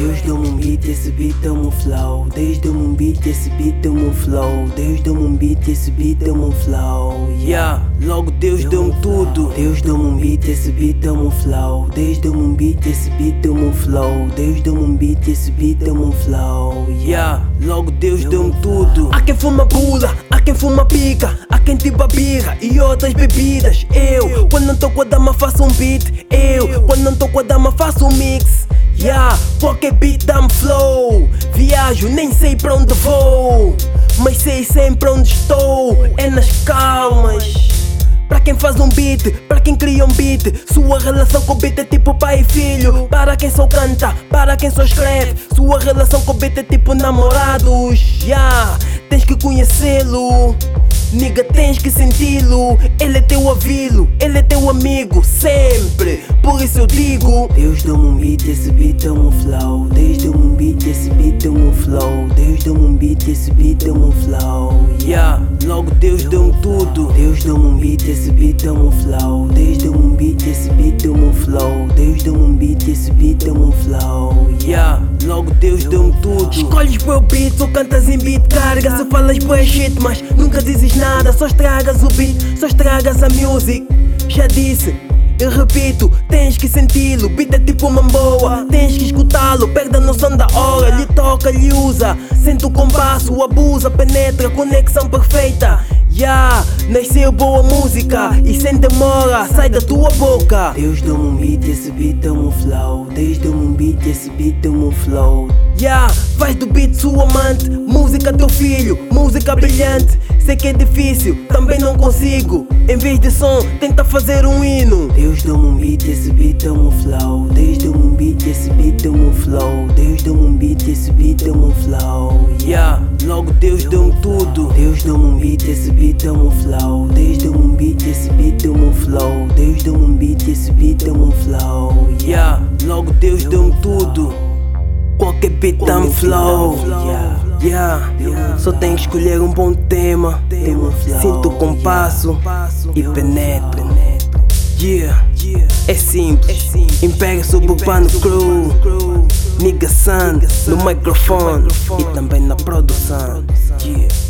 Deus deu-me um beat, esse beat deu-me um flow. Deus deu-me um beat, esse beat deu-me um flow. Deus deu-me um beat, esse beat deu-me um flow. Yeah, logo Deus deu-me tudo. Deus deu-me um beat, esse beat deu-me um flow. Deus deu-me um beat, esse beat deu-me um flow. Deus deu-me um beat, esse beat deu-me um flow. Yeah, logo Deus deu-me tudo. Há quem fuma bula, há quem fuma pica, há quem tipo birra e outras bebidas. Eu, quando não tô com a dama, faço um beat. Eu, quando não tô com a dama, faço um mix. Yeah, qualquer beat dá-me flow. Viajo, nem sei pra onde vou, mas sei sempre onde estou. É nas calmas. Para quem faz um beat, para quem cria um beat Sua relação com o beat é tipo pai e filho Para quem só canta, para quem só escreve Sua relação com o beat é tipo namorados yeah, Tens que conhecê-lo Nigga, tens que senti-lo Ele é teu avilo, amigo Sempre, por isso eu digo Deus deu-me um beat, esse beat deu-me um flow. Deus deu-me um beat, esse beat deu-me um flow. Deus deu-me um beat, esse beat deu-me um flow. Yeah, logo Deus deu-me tudo. Deus deu-me um beat, esse beat deu-me um flow. Deus deu-me um beat, esse beat deu-me um flow. Deus deu-me um beat, esse beat deu-me um flow. Yeah, logo Deus deu-me tudo. Escolhes o beat, só cantas em beat carga Se falas boa shit, mas nunca dizes nada Só estragas o beat, só estragas a music Já disse, eu repito, tens que senti-lo. Beat é tipo uma boa, tens que escutá-lo. Perde a noção da hora, lhe toca, lhe usa. Sente o compasso, abusa, penetra, conexão perfeita. Yeah, nasceu boa música. E sem demora sai da tua boca. Deus deu-me um beat, esse beat deu-me um flow. Deus deu-me um beat, esse beat deu-me um flow. Yeah, faz do beat sua amante. Música teu filho, música brilhante Sei que é difícil, também não consigo. Em vez de som, tenta fazer um hino. Deus deu-me um beat, esse beat deu-me um flow. Deus deu-me um beat, esse beat deu-me um flow. Deus deu-me um beat, esse beat deu-me um flow Yeah, logo Deus deu-me tudo. Deus deu-me um beat, esse beat deu-me um flow. Deus deu-me um beat, esse beat deu-me um flow. Deus deu-me um beat, esse beat deu-me um flow Yeah, logo Deus deu-me tudo. Qualquer beat dá-me flow Yeah. Yeah, só tenho que escolher um bom tema. Sinto o compasso e penetro. Yeah, é simples. Império Suburbano Crew Nigga Sun no microfone E também na produção. Yeah